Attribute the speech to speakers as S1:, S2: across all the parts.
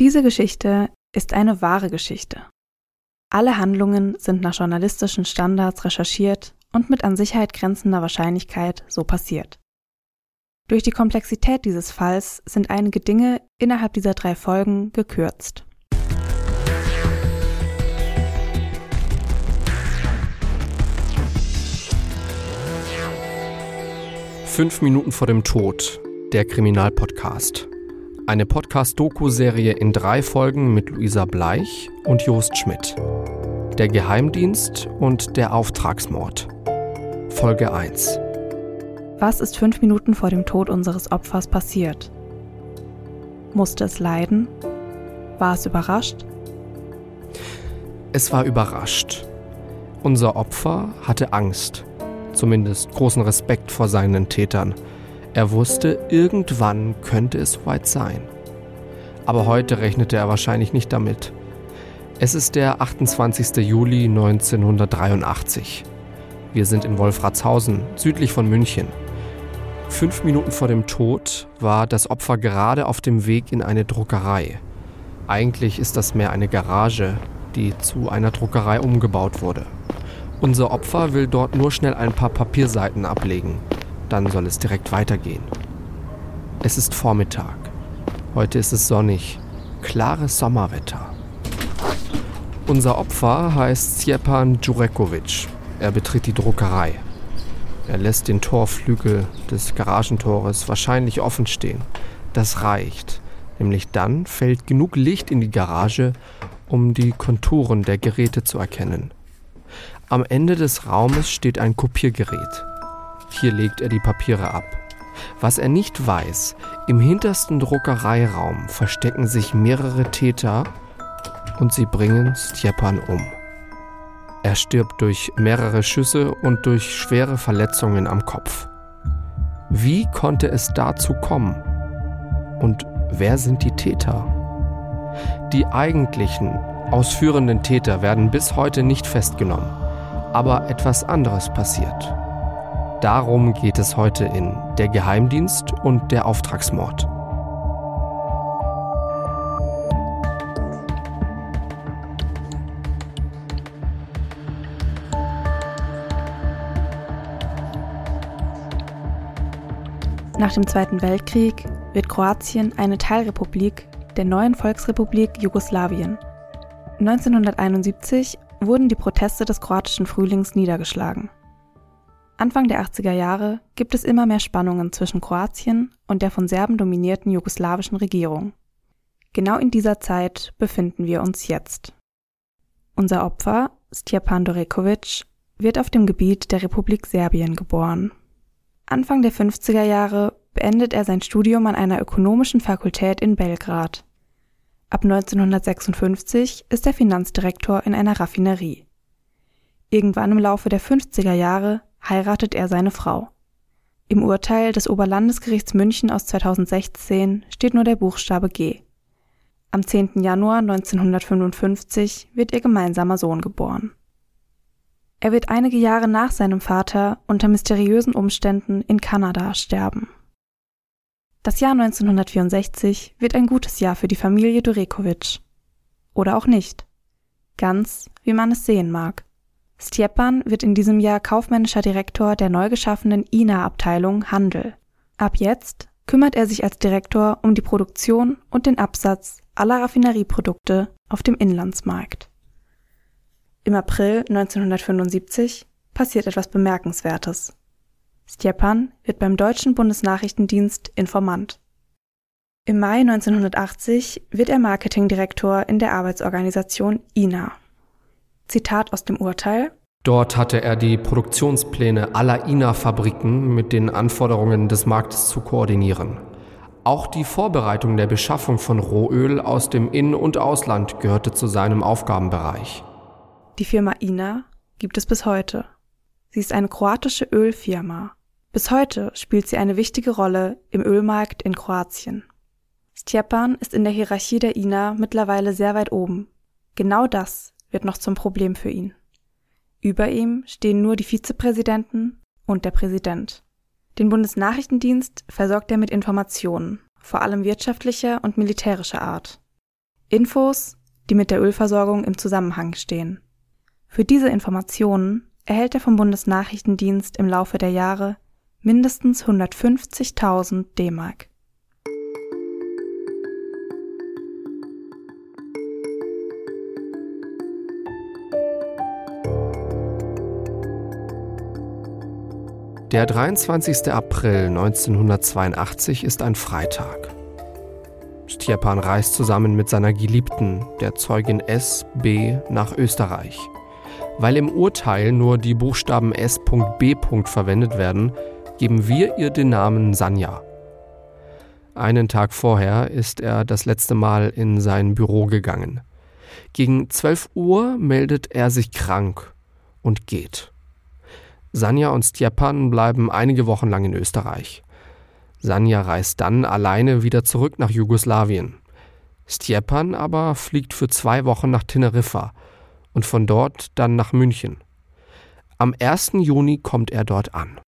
S1: Diese Geschichte ist eine wahre Geschichte. Alle Handlungen sind nach journalistischen Standards recherchiert und mit an Sicherheit grenzender Wahrscheinlichkeit so passiert. Durch die Komplexität dieses Falls sind einige Dinge innerhalb dieser drei Folgen gekürzt.
S2: Fünf Minuten vor dem Tod, der Kriminalpodcast. Eine Podcast-Doku-Serie in drei Folgen mit Luisa Bleich und Jost Schmidt. Der Geheimdienst und der Auftragsmord. Folge 1.
S1: Was ist fünf Minuten vor dem Tod unseres Opfers passiert? Musste es leiden? War es überrascht?
S2: Es war überrascht. Unser Opfer hatte Angst zumindest großen Respekt vor seinen Tätern. Er wusste, irgendwann könnte es soweit sein. Aber heute rechnete er wahrscheinlich nicht damit. Es ist der 28. Juli 1983. Wir sind in Wolfratshausen, südlich von München. Fünf Minuten vor dem Tod war das Opfer gerade auf dem Weg in eine Druckerei. Eigentlich ist das mehr eine Garage, die zu einer Druckerei umgebaut wurde. Unser Opfer will dort nur schnell ein paar Papierseiten ablegen. Dann soll es direkt weitergehen. Es ist Vormittag. Heute ist es sonnig. Klares Sommerwetter. Unser Opfer heißt Stjepan Jurekovic. Er betritt die Druckerei. Er lässt den Torflügel des Garagentores wahrscheinlich offen stehen. Das reicht. Nämlich dann fällt genug Licht in die Garage, um die Konturen der Geräte zu erkennen. Am Ende des Raumes steht ein Kopiergerät. Hier legt er die Papiere ab. Was er nicht weiß, im hintersten Druckereiraum verstecken sich mehrere Täter und sie bringen Stjepan um. Er stirbt durch mehrere Schüsse und durch schwere Verletzungen am Kopf. Wie konnte es dazu kommen? Und wer sind die Täter? Die eigentlichen, ausführenden Täter werden bis heute nicht festgenommen aber etwas anderes passiert. Darum geht es heute in Der Geheimdienst und der Auftragsmord.
S1: Nach dem Zweiten Weltkrieg wird Kroatien eine Teilrepublik der neuen Volksrepublik Jugoslawien. 1971 wurden die Proteste des kroatischen Frühlings niedergeschlagen. Anfang der 80er Jahre gibt es immer mehr Spannungen zwischen Kroatien und der von Serben dominierten jugoslawischen Regierung. Genau in dieser Zeit befinden wir uns jetzt. Unser Opfer, Stjepan Dorekovic, wird auf dem Gebiet der Republik Serbien geboren. Anfang der 50er Jahre beendet er sein Studium an einer ökonomischen Fakultät in Belgrad. Ab 1956 ist er Finanzdirektor in einer Raffinerie. Irgendwann im Laufe der 50er Jahre heiratet er seine Frau. Im Urteil des Oberlandesgerichts München aus 2016 steht nur der Buchstabe G. Am 10. Januar 1955 wird ihr gemeinsamer Sohn geboren. Er wird einige Jahre nach seinem Vater unter mysteriösen Umständen in Kanada sterben. Das Jahr 1964 wird ein gutes Jahr für die Familie Durekovic. Oder auch nicht. Ganz, wie man es sehen mag. Stjepan wird in diesem Jahr kaufmännischer Direktor der neu geschaffenen INA-Abteilung Handel. Ab jetzt kümmert er sich als Direktor um die Produktion und den Absatz aller Raffinerieprodukte auf dem Inlandsmarkt. Im April 1975 passiert etwas Bemerkenswertes. Stjepan wird beim deutschen Bundesnachrichtendienst Informant. Im Mai 1980 wird er Marketingdirektor in der Arbeitsorganisation INA. Zitat aus dem Urteil
S2: Dort hatte er die Produktionspläne aller INA-Fabriken mit den Anforderungen des Marktes zu koordinieren. Auch die Vorbereitung der Beschaffung von Rohöl aus dem In- und Ausland gehörte zu seinem Aufgabenbereich.
S1: Die Firma INA gibt es bis heute. Sie ist eine kroatische Ölfirma bis heute spielt sie eine wichtige Rolle im Ölmarkt in Kroatien. Stjepan ist in der Hierarchie der INA mittlerweile sehr weit oben. Genau das wird noch zum Problem für ihn. Über ihm stehen nur die Vizepräsidenten und der Präsident. Den Bundesnachrichtendienst versorgt er mit Informationen, vor allem wirtschaftlicher und militärischer Art. Infos, die mit der Ölversorgung im Zusammenhang stehen. Für diese Informationen erhält er vom Bundesnachrichtendienst im Laufe der Jahre mindestens 150.000 D-Mark.
S2: Der 23. April 1982 ist ein Freitag. Stjepan reist zusammen mit seiner Geliebten, der Zeugin S. B., nach Österreich. Weil im Urteil nur die Buchstaben S.B. verwendet werden, geben wir ihr den Namen Sanja. Einen Tag vorher ist er das letzte Mal in sein Büro gegangen. Gegen 12 Uhr meldet er sich krank und geht. Sanja und Stjepan bleiben einige Wochen lang in Österreich. Sanja reist dann alleine wieder zurück nach Jugoslawien. Stjepan aber fliegt für zwei Wochen nach Teneriffa und von dort dann nach München. Am 1. Juni kommt er dort an.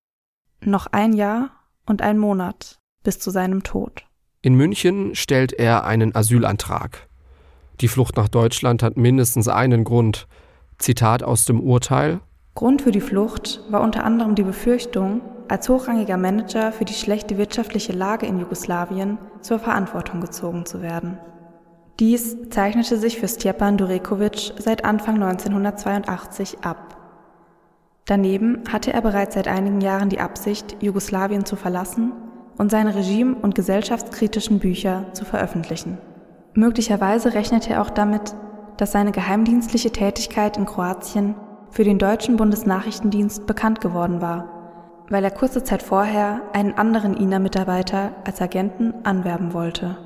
S1: Noch ein Jahr und ein Monat bis zu seinem Tod.
S2: In München stellt er einen Asylantrag. Die Flucht nach Deutschland hat mindestens einen Grund. Zitat aus dem Urteil
S1: Grund für die Flucht war unter anderem die Befürchtung, als hochrangiger Manager für die schlechte wirtschaftliche Lage in Jugoslawien zur Verantwortung gezogen zu werden. Dies zeichnete sich für Stjepan Durekovic seit Anfang 1982 ab. Daneben hatte er bereits seit einigen Jahren die Absicht, Jugoslawien zu verlassen und seine regime- und gesellschaftskritischen Bücher zu veröffentlichen. Möglicherweise rechnete er auch damit, dass seine geheimdienstliche Tätigkeit in Kroatien für den deutschen Bundesnachrichtendienst bekannt geworden war, weil er kurze Zeit vorher einen anderen INA-Mitarbeiter als Agenten anwerben wollte.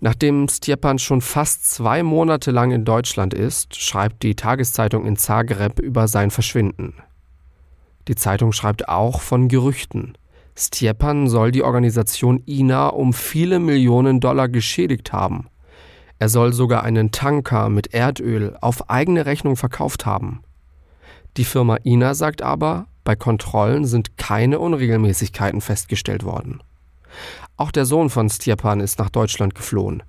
S2: Nachdem Stjepan schon fast zwei Monate lang in Deutschland ist, schreibt die Tageszeitung in Zagreb über sein Verschwinden. Die Zeitung schreibt auch von Gerüchten. Stjepan soll die Organisation INA um viele Millionen Dollar geschädigt haben. Er soll sogar einen Tanker mit Erdöl auf eigene Rechnung verkauft haben. Die Firma INA sagt aber, bei Kontrollen sind keine Unregelmäßigkeiten festgestellt worden. Auch der Sohn von Stjepan ist nach Deutschland geflohen.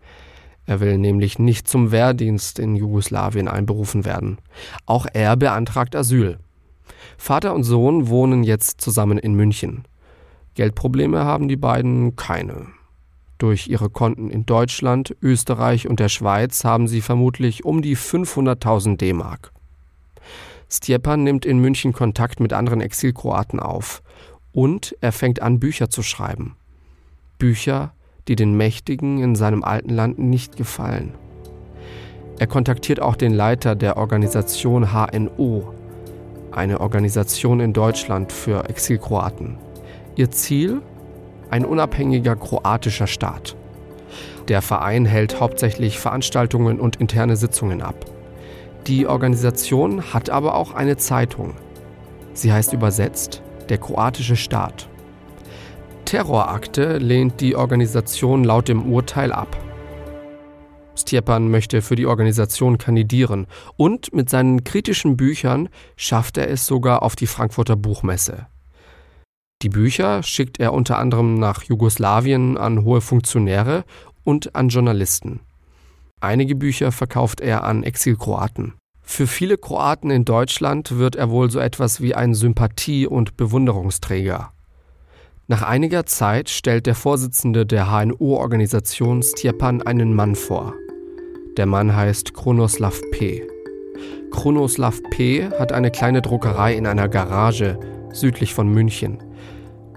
S2: Er will nämlich nicht zum Wehrdienst in Jugoslawien einberufen werden. Auch er beantragt Asyl. Vater und Sohn wohnen jetzt zusammen in München. Geldprobleme haben die beiden keine. Durch ihre Konten in Deutschland, Österreich und der Schweiz haben sie vermutlich um die 500.000 D-Mark. Stjepan nimmt in München Kontakt mit anderen Exilkroaten auf und er fängt an, Bücher zu schreiben. Bücher, die den Mächtigen in seinem alten Land nicht gefallen. Er kontaktiert auch den Leiter der Organisation HNO, eine Organisation in Deutschland für Exilkroaten. Ihr Ziel? Ein unabhängiger kroatischer Staat. Der Verein hält hauptsächlich Veranstaltungen und interne Sitzungen ab. Die Organisation hat aber auch eine Zeitung. Sie heißt übersetzt der kroatische Staat. Terrorakte lehnt die Organisation laut dem Urteil ab. Stjepan möchte für die Organisation kandidieren und mit seinen kritischen Büchern schafft er es sogar auf die Frankfurter Buchmesse. Die Bücher schickt er unter anderem nach Jugoslawien an hohe Funktionäre und an Journalisten. Einige Bücher verkauft er an Exilkroaten. Für viele Kroaten in Deutschland wird er wohl so etwas wie ein Sympathie- und Bewunderungsträger. Nach einiger Zeit stellt der Vorsitzende der HNO-Organisation Stjepan einen Mann vor. Der Mann heißt Kronoslav P. Kronoslav P. hat eine kleine Druckerei in einer Garage südlich von München.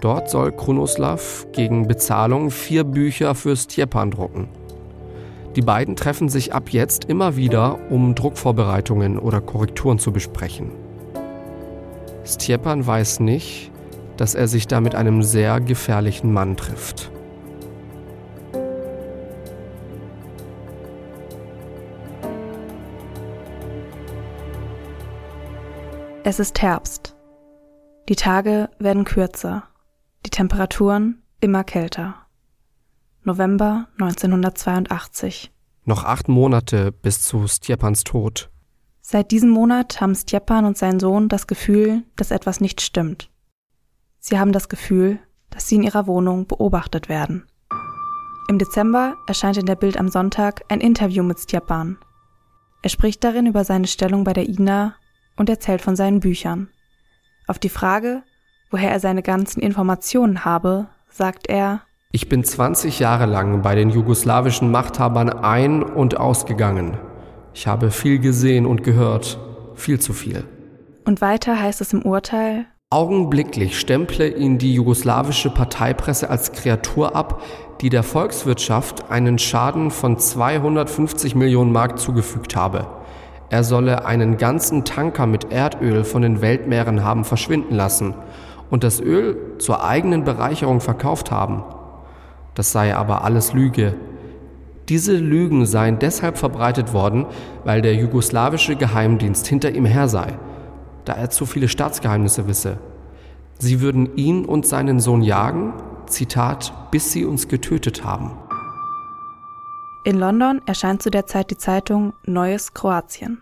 S2: Dort soll Kronoslav gegen Bezahlung vier Bücher für Stjepan drucken. Die beiden treffen sich ab jetzt immer wieder, um Druckvorbereitungen oder Korrekturen zu besprechen. Stjepan weiß nicht, dass er sich da mit einem sehr gefährlichen Mann trifft.
S1: Es ist Herbst. Die Tage werden kürzer. Die Temperaturen immer kälter. November 1982.
S2: Noch acht Monate bis zu Stjepans Tod.
S1: Seit diesem Monat haben Stjepan und sein Sohn das Gefühl, dass etwas nicht stimmt. Sie haben das Gefühl, dass sie in ihrer Wohnung beobachtet werden. Im Dezember erscheint in der Bild am Sonntag ein Interview mit Stjepan. Er spricht darin über seine Stellung bei der INA und erzählt von seinen Büchern. Auf die Frage, woher er seine ganzen Informationen habe, sagt er,
S2: ich bin 20 Jahre lang bei den jugoslawischen Machthabern ein- und ausgegangen. Ich habe viel gesehen und gehört, viel zu viel.
S1: Und weiter heißt es im Urteil,
S2: Augenblicklich stemple ihn die jugoslawische Parteipresse als Kreatur ab, die der Volkswirtschaft einen Schaden von 250 Millionen Mark zugefügt habe. Er solle einen ganzen Tanker mit Erdöl von den Weltmeeren haben verschwinden lassen und das Öl zur eigenen Bereicherung verkauft haben. Das sei aber alles Lüge. Diese Lügen seien deshalb verbreitet worden, weil der jugoslawische Geheimdienst hinter ihm her sei, da er zu viele Staatsgeheimnisse wisse. Sie würden ihn und seinen Sohn jagen, Zitat, bis sie uns getötet haben.
S1: In London erscheint zu der Zeit die Zeitung Neues Kroatien.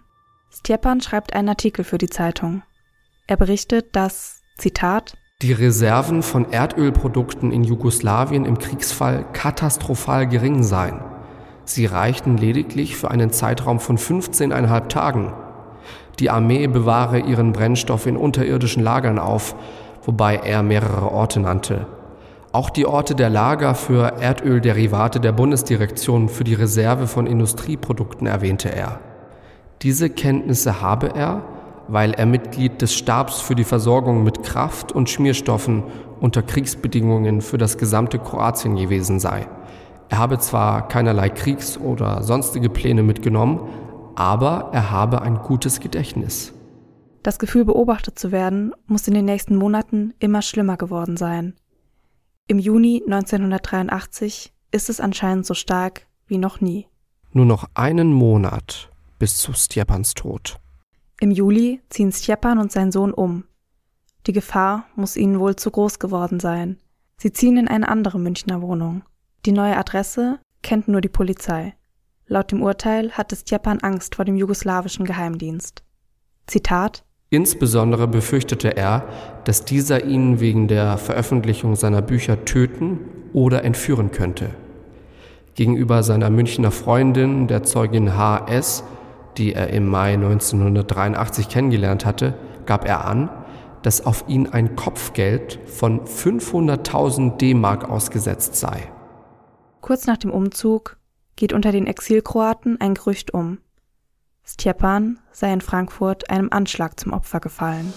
S1: Stjepan schreibt einen Artikel für die Zeitung. Er berichtet, dass, Zitat,
S2: die Reserven von Erdölprodukten in Jugoslawien im Kriegsfall katastrophal gering seien. Sie reichten lediglich für einen Zeitraum von 15,5 Tagen. Die Armee bewahre ihren Brennstoff in unterirdischen Lagern auf, wobei er mehrere Orte nannte. Auch die Orte der Lager für Erdölderivate der Bundesdirektion für die Reserve von Industrieprodukten erwähnte er. Diese Kenntnisse habe er, weil er Mitglied des Stabs für die Versorgung mit Kraft und Schmierstoffen unter Kriegsbedingungen für das gesamte Kroatien gewesen sei. Er habe zwar keinerlei Kriegs- oder sonstige Pläne mitgenommen, aber er habe ein gutes Gedächtnis.
S1: Das Gefühl, beobachtet zu werden, muss in den nächsten Monaten immer schlimmer geworden sein. Im Juni 1983 ist es anscheinend so stark wie noch nie.
S2: Nur noch einen Monat bis zu Stjepans Tod.
S1: Im Juli ziehen Stjepan und sein Sohn um. Die Gefahr muss ihnen wohl zu groß geworden sein. Sie ziehen in eine andere Münchner Wohnung. Die neue Adresse kennt nur die Polizei. Laut dem Urteil hatte Stjepan Angst vor dem jugoslawischen Geheimdienst. Zitat
S2: Insbesondere befürchtete er, dass dieser ihn wegen der Veröffentlichung seiner Bücher töten oder entführen könnte. Gegenüber seiner Münchner Freundin, der Zeugin H.S., die er im Mai 1983 kennengelernt hatte, gab er an, dass auf ihn ein Kopfgeld von 500.000 D-Mark ausgesetzt sei.
S1: Kurz nach dem Umzug geht unter den Exilkroaten ein Gerücht um. Stjepan sei in Frankfurt einem Anschlag zum Opfer gefallen.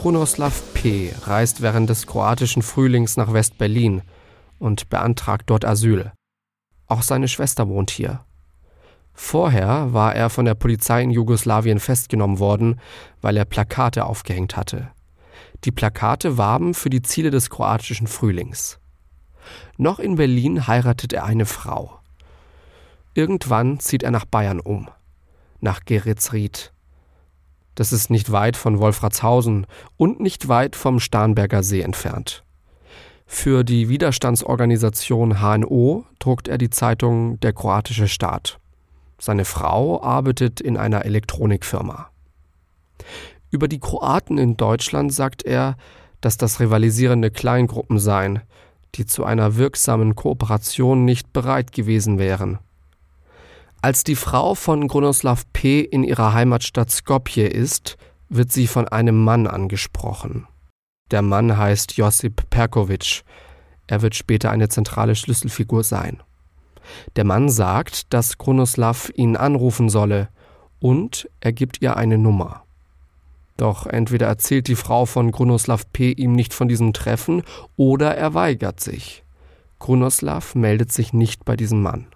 S2: Krunoslav P. reist während des kroatischen Frühlings nach West-Berlin und beantragt dort Asyl. Auch seine Schwester wohnt hier. Vorher war er von der Polizei in Jugoslawien festgenommen worden, weil er Plakate aufgehängt hatte. Die Plakate warben für die Ziele des kroatischen Frühlings. Noch in Berlin heiratet er eine Frau. Irgendwann zieht er nach Bayern um, nach Geretsried, das ist nicht weit von Wolfratshausen und nicht weit vom Starnberger See entfernt. Für die Widerstandsorganisation HNO druckt er die Zeitung Der kroatische Staat. Seine Frau arbeitet in einer Elektronikfirma. Über die Kroaten in Deutschland sagt er, dass das rivalisierende Kleingruppen seien, die zu einer wirksamen Kooperation nicht bereit gewesen wären. Als die Frau von Grunoslav P. in ihrer Heimatstadt Skopje ist, wird sie von einem Mann angesprochen. Der Mann heißt Josip Perkovic. Er wird später eine zentrale Schlüsselfigur sein. Der Mann sagt, dass Grunoslav ihn anrufen solle und er gibt ihr eine Nummer. Doch entweder erzählt die Frau von Grunoslav P. ihm nicht von diesem Treffen oder er weigert sich. Grunoslav meldet sich nicht bei diesem Mann.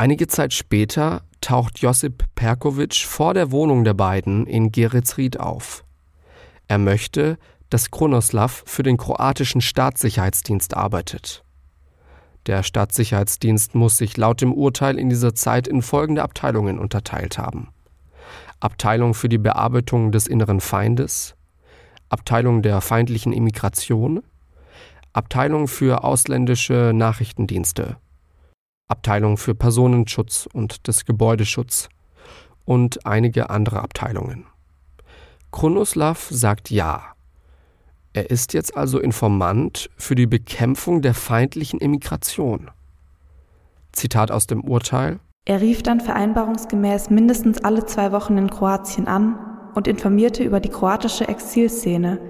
S2: Einige Zeit später taucht Josip Perkovic vor der Wohnung der beiden in Geretsried auf. Er möchte, dass Kronoslav für den kroatischen Staatssicherheitsdienst arbeitet. Der Staatssicherheitsdienst muss sich laut dem Urteil in dieser Zeit in folgende Abteilungen unterteilt haben. Abteilung für die Bearbeitung des inneren Feindes, Abteilung der feindlichen Immigration, Abteilung für ausländische Nachrichtendienste, Abteilung für Personenschutz und des Gebäudeschutz und einige andere Abteilungen. Kronoslav sagt ja. Er ist jetzt also Informant für die Bekämpfung der feindlichen Immigration. Zitat aus dem Urteil.
S1: Er rief dann vereinbarungsgemäß mindestens alle zwei Wochen in Kroatien an und informierte über die kroatische Exilszene,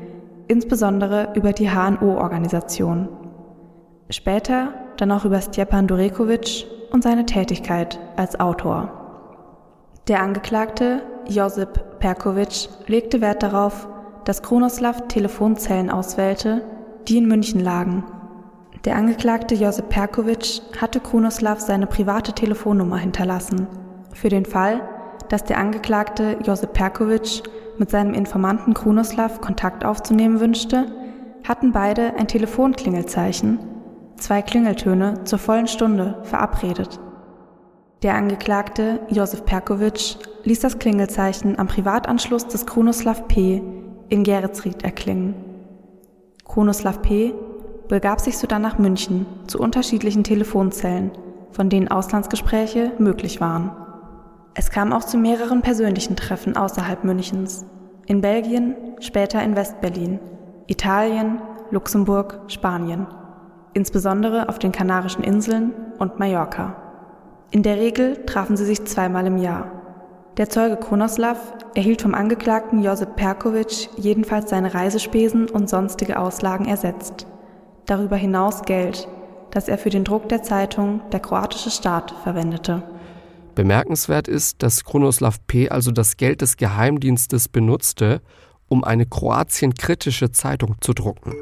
S1: insbesondere über die HNO-Organisation. Später dann auch über Stjepan Durekovic und seine Tätigkeit als Autor. Der Angeklagte, Josip Perkovic, legte Wert darauf, dass Kronoslav Telefonzellen auswählte, die in München lagen der Angeklagte Josip Perkovic hatte Krunoslav seine private Telefonnummer hinterlassen. Für den Fall, dass der Angeklagte Josip Perkovic mit seinem Informanten Krunoslav Kontakt aufzunehmen wünschte, hatten beide ein Telefonklingelzeichen, zwei Klingeltöne zur vollen Stunde verabredet. Der Angeklagte Josef Perkovic ließ das Klingelzeichen am Privatanschluss des Krunoslav P. in Geretsried erklingen. Krunoslav P begab sich sodann nach München zu unterschiedlichen Telefonzellen, von denen Auslandsgespräche möglich waren. Es kam auch zu mehreren persönlichen Treffen außerhalb Münchens. In Belgien, später in Westberlin, Italien, Luxemburg, Spanien, insbesondere auf den Kanarischen Inseln und Mallorca. In der Regel trafen sie sich zweimal im Jahr. Der Zeuge Kronoslav erhielt vom Angeklagten Josip Perkovic jedenfalls seine Reisespesen und sonstige Auslagen ersetzt darüber hinaus Geld, das er für den Druck der Zeitung Der kroatische Staat verwendete.
S2: Bemerkenswert ist, dass Kronoslav P. also das Geld des Geheimdienstes benutzte, um eine Kroatien-kritische Zeitung zu drucken.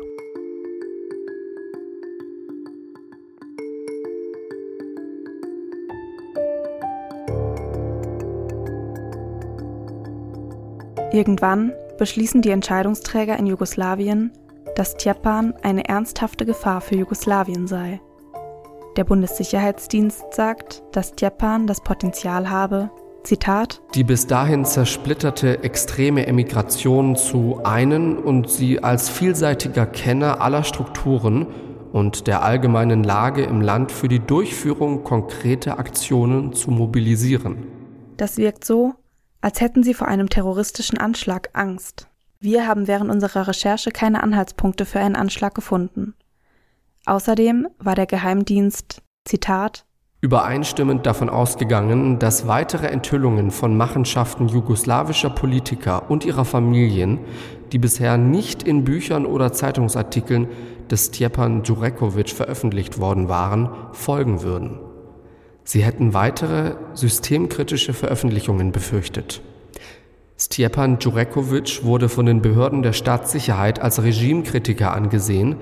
S1: Irgendwann beschließen die Entscheidungsträger in Jugoslawien, dass Tjepan eine ernsthafte Gefahr für Jugoslawien sei. Der Bundessicherheitsdienst sagt, dass Tjepan das Potenzial habe, Zitat,
S2: die bis dahin zersplitterte extreme Emigration zu einen und sie als vielseitiger Kenner aller Strukturen und der allgemeinen Lage im Land für die Durchführung konkreter Aktionen zu mobilisieren.
S1: Das wirkt so, als hätten sie vor einem terroristischen Anschlag Angst. Wir haben während unserer Recherche keine Anhaltspunkte für einen Anschlag gefunden. Außerdem war der Geheimdienst, Zitat,
S2: übereinstimmend davon ausgegangen, dass weitere Enthüllungen von Machenschaften jugoslawischer Politiker und ihrer Familien, die bisher nicht in Büchern oder Zeitungsartikeln des Stjepan Djurekovic veröffentlicht worden waren, folgen würden. Sie hätten weitere systemkritische Veröffentlichungen befürchtet. Stjepan Djurekovic wurde von den Behörden der Staatssicherheit als Regimekritiker angesehen,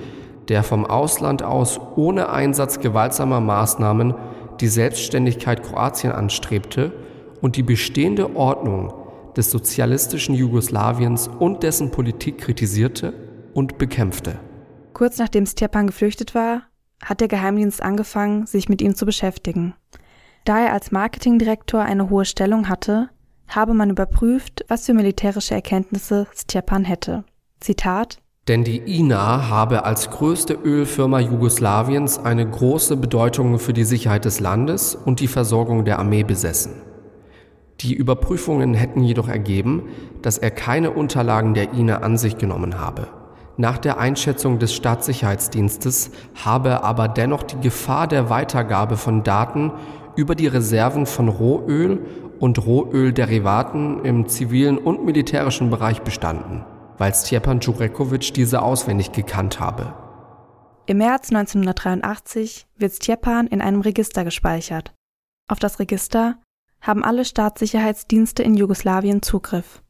S2: der vom Ausland aus ohne Einsatz gewaltsamer Maßnahmen die Selbstständigkeit Kroatien anstrebte und die bestehende Ordnung des sozialistischen Jugoslawiens und dessen Politik kritisierte und bekämpfte.
S1: Kurz nachdem Stjepan geflüchtet war, hat der Geheimdienst angefangen, sich mit ihm zu beschäftigen. Da er als Marketingdirektor eine hohe Stellung hatte, habe man überprüft, was für militärische Erkenntnisse Stjepan hätte. Zitat
S2: denn die INA habe als größte Ölfirma Jugoslawiens eine große Bedeutung für die Sicherheit des Landes und die Versorgung der Armee besessen. Die Überprüfungen hätten jedoch ergeben, dass er keine Unterlagen der INA an sich genommen habe. Nach der Einschätzung des Staatssicherheitsdienstes habe aber dennoch die Gefahr der Weitergabe von Daten über die Reserven von Rohöl und Rohölderivaten im zivilen und militärischen Bereich bestanden, weil Stjepan Djurekovic diese auswendig gekannt habe.
S1: Im März 1983 wird Stjepan in einem Register gespeichert. Auf das Register haben alle Staatssicherheitsdienste in Jugoslawien Zugriff.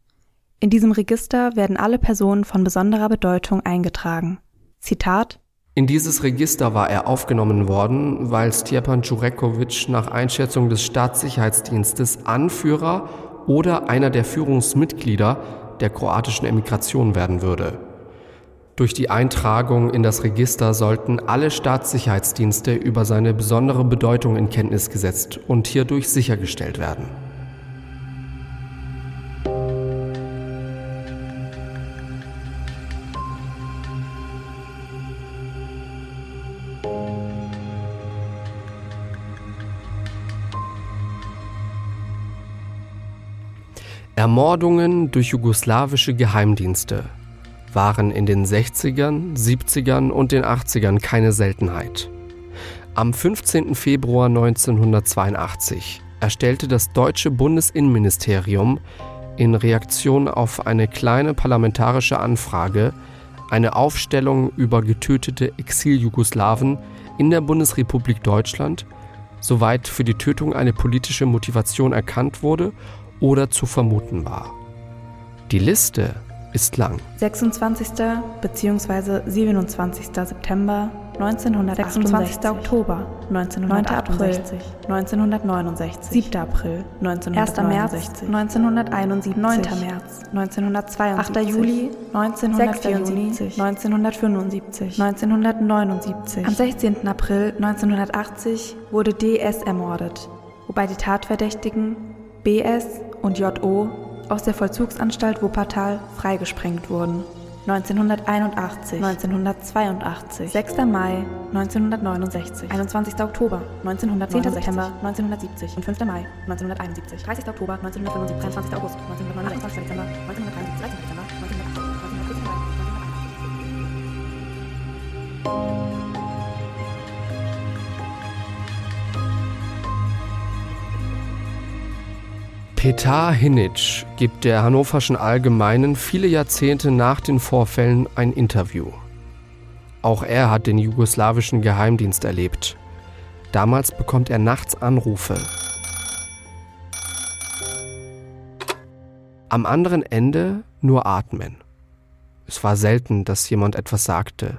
S1: In diesem Register werden alle Personen von besonderer Bedeutung eingetragen. Zitat
S2: in dieses Register war er aufgenommen worden, weil Stjepan Djurekovic nach Einschätzung des Staatssicherheitsdienstes Anführer oder einer der Führungsmitglieder der kroatischen Emigration werden würde. Durch die Eintragung in das Register sollten alle Staatssicherheitsdienste über seine besondere Bedeutung in Kenntnis gesetzt und hierdurch sichergestellt werden. Ermordungen durch jugoslawische Geheimdienste waren in den 60ern, 70ern und den 80ern keine Seltenheit. Am 15. Februar 1982 erstellte das deutsche Bundesinnenministerium in Reaktion auf eine kleine parlamentarische Anfrage eine Aufstellung über getötete Exil-Jugoslawen in der Bundesrepublik Deutschland, soweit für die Tötung eine politische Motivation erkannt wurde oder zu vermuten war. Die Liste ist lang.
S1: 26. bzw. 27. September 1968, Oktober 1968, 1969, 7. April 1969, 1. März 1971, 9. März 1982, 8. Juli 1974, 1975, 1979. Am 16. April 1980 wurde DS ermordet, wobei die Tatverdächtigen BS und JO aus der Vollzugsanstalt Wuppertal freigesprengt wurden. 1981, 1982, 6. Mai 1969, 21. Oktober 1910. September 1970 und 5. Mai 1971, 30. Oktober 1975, 23. August 1969, Dezember 1973, 13. Dezember 1980, 19.
S2: Petar Hinitsch gibt der Hannoverschen Allgemeinen viele Jahrzehnte nach den Vorfällen ein Interview. Auch er hat den jugoslawischen Geheimdienst erlebt. Damals bekommt er nachts Anrufe. Am anderen Ende nur atmen. Es war selten, dass jemand etwas sagte.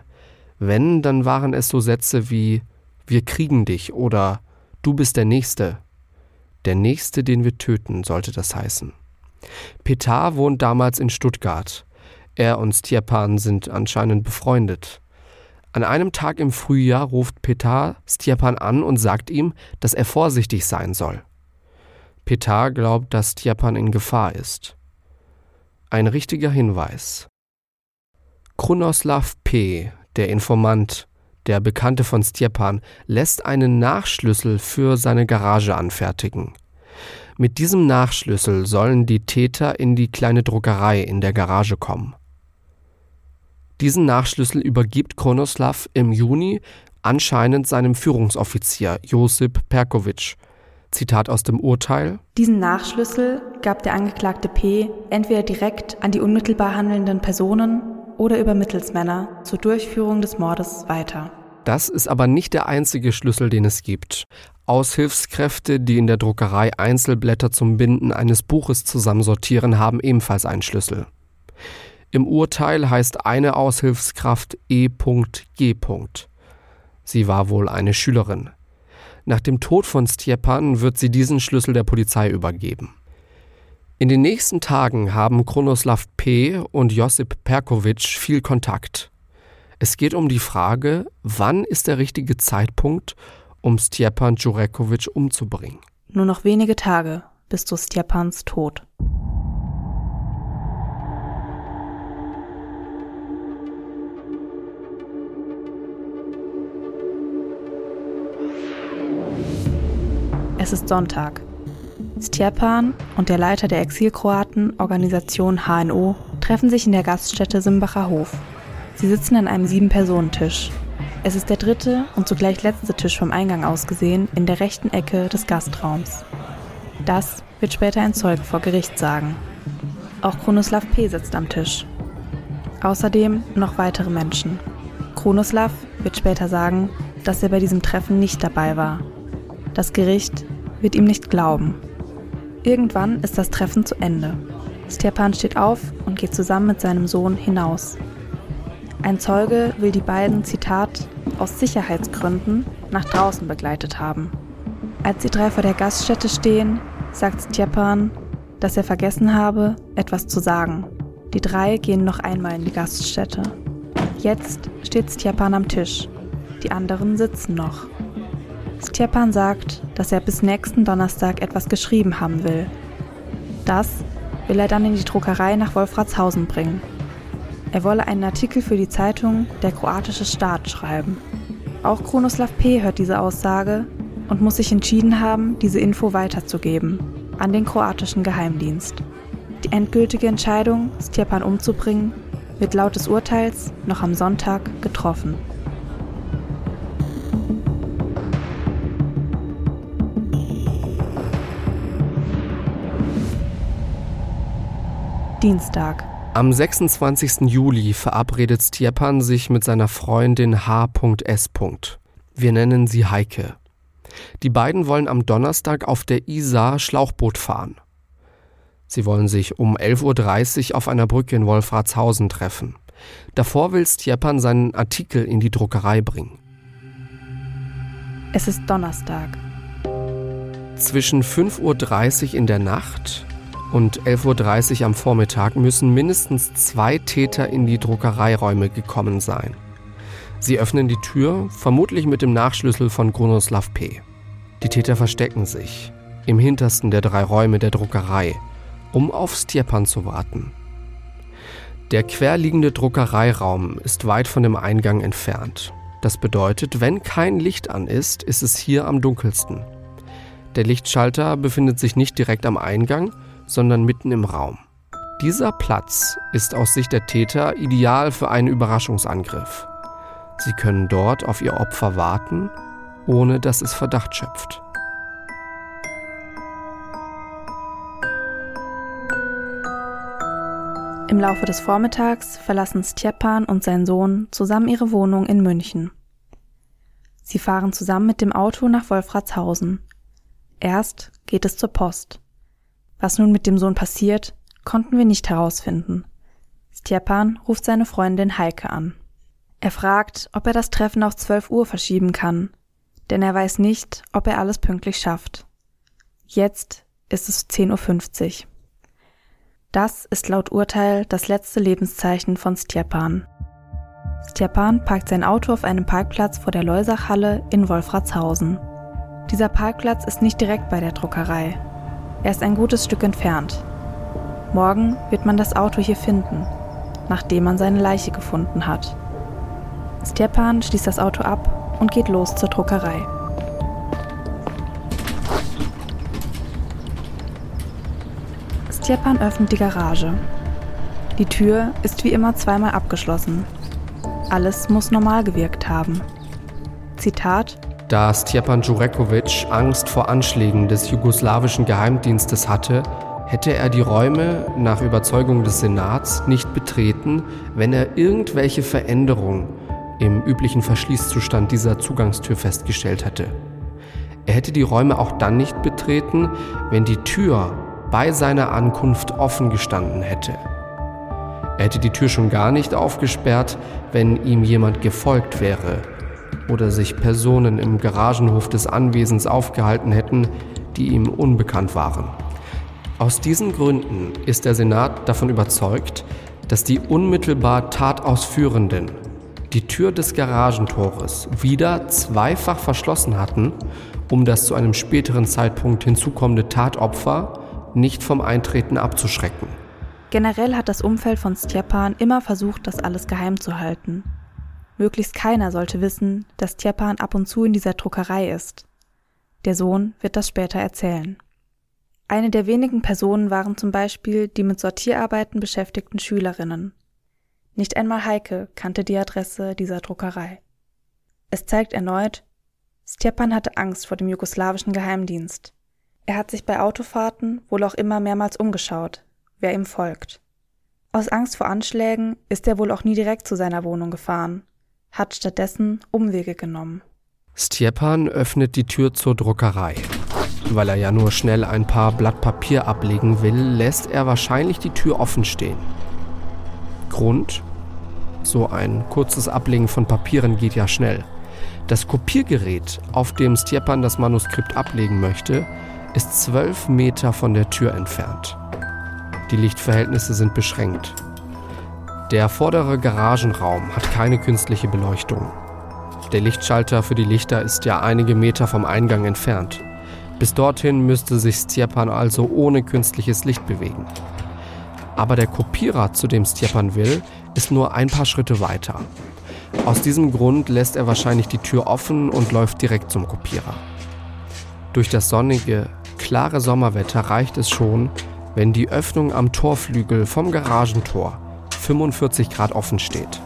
S2: Wenn, dann waren es so Sätze wie Wir kriegen dich oder Du bist der Nächste. Der nächste, den wir töten, sollte das heißen. Petar wohnt damals in Stuttgart. Er und Stjepan sind anscheinend befreundet. An einem Tag im Frühjahr ruft Petar Stjepan an und sagt ihm, dass er vorsichtig sein soll. Petar glaubt, dass Stjepan in Gefahr ist. Ein richtiger Hinweis. Krunoslav P., der Informant, der Bekannte von Stjepan, lässt einen Nachschlüssel für seine Garage anfertigen. Mit diesem Nachschlüssel sollen die Täter in die kleine Druckerei in der Garage kommen. Diesen Nachschlüssel übergibt Kronoslav im Juni anscheinend seinem Führungsoffizier Josip Perkovic. Zitat aus dem Urteil.
S1: Diesen Nachschlüssel gab der Angeklagte P. entweder direkt an die unmittelbar handelnden Personen oder über Mittelsmänner zur Durchführung des Mordes weiter.
S2: Das ist aber nicht der einzige Schlüssel, den es gibt. Aushilfskräfte, die in der Druckerei Einzelblätter zum Binden eines Buches zusammensortieren, haben ebenfalls einen Schlüssel. Im Urteil heißt eine Aushilfskraft E.G. Sie war wohl eine Schülerin. Nach dem Tod von Stjepan wird sie diesen Schlüssel der Polizei übergeben. In den nächsten Tagen haben Kronoslav P. und Josip Perkovic viel Kontakt. Es geht um die Frage, wann ist der richtige Zeitpunkt, um Stjepan Jurekovic umzubringen.
S1: Nur noch wenige Tage bis zu Stjepans Tod. Es ist Sonntag. Stjepan und der Leiter der Exilkroaten-Organisation HNO treffen sich in der Gaststätte Simbacher Hof. Sie sitzen an einem Sieben-Personen-Tisch. Es ist der dritte und zugleich letzte Tisch vom Eingang aus gesehen in der rechten Ecke des Gastraums. Das wird später ein Zeuge vor Gericht sagen. Auch Kronoslav P. sitzt am Tisch. Außerdem noch weitere Menschen. Kronoslav wird später sagen, dass er bei diesem Treffen nicht dabei war. Das Gericht wird ihm nicht glauben. Irgendwann ist das Treffen zu Ende. Stepan steht auf und geht zusammen mit seinem Sohn hinaus. Ein Zeuge will die beiden, Zitat, aus Sicherheitsgründen nach draußen begleitet haben. Als die drei vor der Gaststätte stehen, sagt Stepan, dass er vergessen habe, etwas zu sagen. Die drei gehen noch einmal in die Gaststätte. Jetzt steht Stepan am Tisch. Die anderen sitzen noch. Stjepan sagt, dass er bis nächsten Donnerstag etwas geschrieben haben will. Das will er dann in die Druckerei nach Wolfratshausen bringen. Er wolle einen Artikel für die Zeitung Der kroatische Staat schreiben. Auch Kronoslav P. hört diese Aussage und muss sich entschieden haben, diese Info weiterzugeben an den kroatischen Geheimdienst. Die endgültige Entscheidung, Stjepan umzubringen, wird laut des Urteils noch am Sonntag getroffen. Dienstag.
S2: Am 26. Juli verabredet Stjepan sich mit seiner Freundin H.S. Wir nennen sie Heike. Die beiden wollen am Donnerstag auf der Isar Schlauchboot fahren. Sie wollen sich um 11.30 Uhr auf einer Brücke in Wolfratshausen treffen. Davor will Stjepan seinen Artikel in die Druckerei bringen.
S1: Es ist Donnerstag.
S2: Zwischen 5.30 Uhr in der Nacht und 11.30 Uhr am Vormittag müssen mindestens zwei Täter in die Druckereiräume gekommen sein. Sie öffnen die Tür, vermutlich mit dem Nachschlüssel von Grunoslav P. Die Täter verstecken sich im hintersten der drei Räume der Druckerei, um auf Stjepan zu warten. Der querliegende Druckereiraum ist weit von dem Eingang entfernt. Das bedeutet, wenn kein Licht an ist, ist es hier am dunkelsten. Der Lichtschalter befindet sich nicht direkt am Eingang, sondern mitten im Raum. Dieser Platz ist aus Sicht der Täter ideal für einen Überraschungsangriff. Sie können dort auf ihr Opfer warten, ohne dass es Verdacht schöpft.
S1: Im Laufe des Vormittags verlassen Stjepan und sein Sohn zusammen ihre Wohnung in München. Sie fahren zusammen mit dem Auto nach Wolfratshausen. Erst geht es zur Post. Was nun mit dem Sohn passiert, konnten wir nicht herausfinden. Stjepan ruft seine Freundin Heike an. Er fragt, ob er das Treffen auf 12 Uhr verschieben kann, denn er weiß nicht, ob er alles pünktlich schafft. Jetzt ist es 10.50 Uhr. Das ist laut Urteil das letzte Lebenszeichen von Stjepan. Stjepan parkt sein Auto auf einem Parkplatz vor der Leusachhalle in Wolfratshausen. Dieser Parkplatz ist nicht direkt bei der Druckerei. Er ist ein gutes Stück entfernt. Morgen wird man das Auto hier finden, nachdem man seine Leiche gefunden hat. Stjepan schließt das Auto ab und geht los zur Druckerei. Stjepan öffnet die Garage. Die Tür ist wie immer zweimal abgeschlossen. Alles muss normal gewirkt haben. Zitat
S2: da Stjepan Jurekovic Angst vor Anschlägen des jugoslawischen Geheimdienstes hatte, hätte er die Räume nach Überzeugung des Senats nicht betreten, wenn er irgendwelche Veränderungen im üblichen Verschließzustand dieser Zugangstür festgestellt hätte. Er hätte die Räume auch dann nicht betreten, wenn die Tür bei seiner Ankunft offen gestanden hätte. Er hätte die Tür schon gar nicht aufgesperrt, wenn ihm jemand gefolgt wäre oder sich Personen im Garagenhof des Anwesens aufgehalten hätten, die ihm unbekannt waren. Aus diesen Gründen ist der Senat davon überzeugt, dass die unmittelbar Tatausführenden die Tür des Garagentores wieder zweifach verschlossen hatten, um das zu einem späteren Zeitpunkt hinzukommende Tatopfer nicht vom Eintreten abzuschrecken.
S1: Generell hat das Umfeld von Stjepan immer versucht, das alles geheim zu halten. Möglichst keiner sollte wissen, dass Tjepan ab und zu in dieser Druckerei ist. Der Sohn wird das später erzählen. Eine der wenigen Personen waren zum Beispiel die mit Sortierarbeiten beschäftigten Schülerinnen. Nicht einmal Heike kannte die Adresse dieser Druckerei. Es zeigt erneut, Stjepan hatte Angst vor dem jugoslawischen Geheimdienst. Er hat sich bei Autofahrten wohl auch immer mehrmals umgeschaut, wer ihm folgt. Aus Angst vor Anschlägen ist er wohl auch nie direkt zu seiner Wohnung gefahren, hat stattdessen Umwege genommen.
S2: Stjepan öffnet die Tür zur Druckerei. Weil er ja nur schnell ein paar Blatt Papier ablegen will, lässt er wahrscheinlich die Tür offen stehen. Grund? So ein kurzes Ablegen von Papieren geht ja schnell. Das Kopiergerät, auf dem Stjepan das Manuskript ablegen möchte, ist zwölf Meter von der Tür entfernt. Die Lichtverhältnisse sind beschränkt. Der vordere Garagenraum hat keine künstliche Beleuchtung. Der Lichtschalter für die Lichter ist ja einige Meter vom Eingang entfernt. Bis dorthin müsste sich Stjepan also ohne künstliches Licht bewegen. Aber der Kopierer, zu dem Stjepan will, ist nur ein paar Schritte weiter. Aus diesem Grund lässt er wahrscheinlich die Tür offen und läuft direkt zum Kopierer. Durch das sonnige, klare Sommerwetter reicht es schon, wenn die Öffnung am Torflügel vom Garagentor 45 Grad offen steht.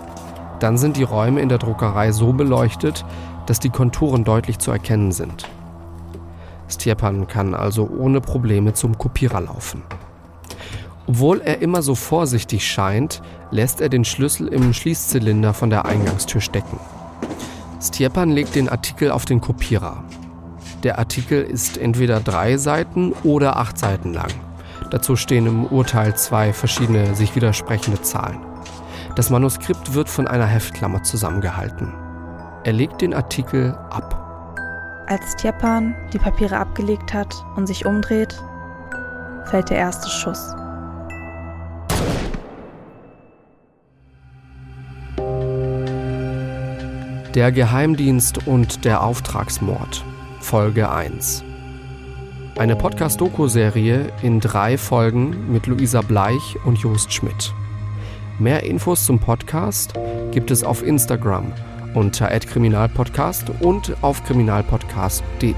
S2: Dann sind die Räume in der Druckerei so beleuchtet, dass die Konturen deutlich zu erkennen sind. Stjepan kann also ohne Probleme zum Kopierer laufen. Obwohl er immer so vorsichtig scheint, lässt er den Schlüssel im Schließzylinder von der Eingangstür stecken. Stjepan legt den Artikel auf den Kopierer. Der Artikel ist entweder drei Seiten oder acht Seiten lang. Dazu stehen im Urteil zwei verschiedene sich widersprechende Zahlen. Das Manuskript wird von einer Heftklammer zusammengehalten. Er legt den Artikel ab.
S1: Als Stjepan die Papiere abgelegt hat und sich umdreht, fällt der erste Schuss.
S2: Der Geheimdienst und der Auftragsmord Folge 1 Eine Podcast-Doku-Serie in drei Folgen mit Luisa Bleich und Jost Schmidt. Mehr Infos zum Podcast gibt es auf Instagram unter @kriminalpodcast und auf kriminalpodcast.de.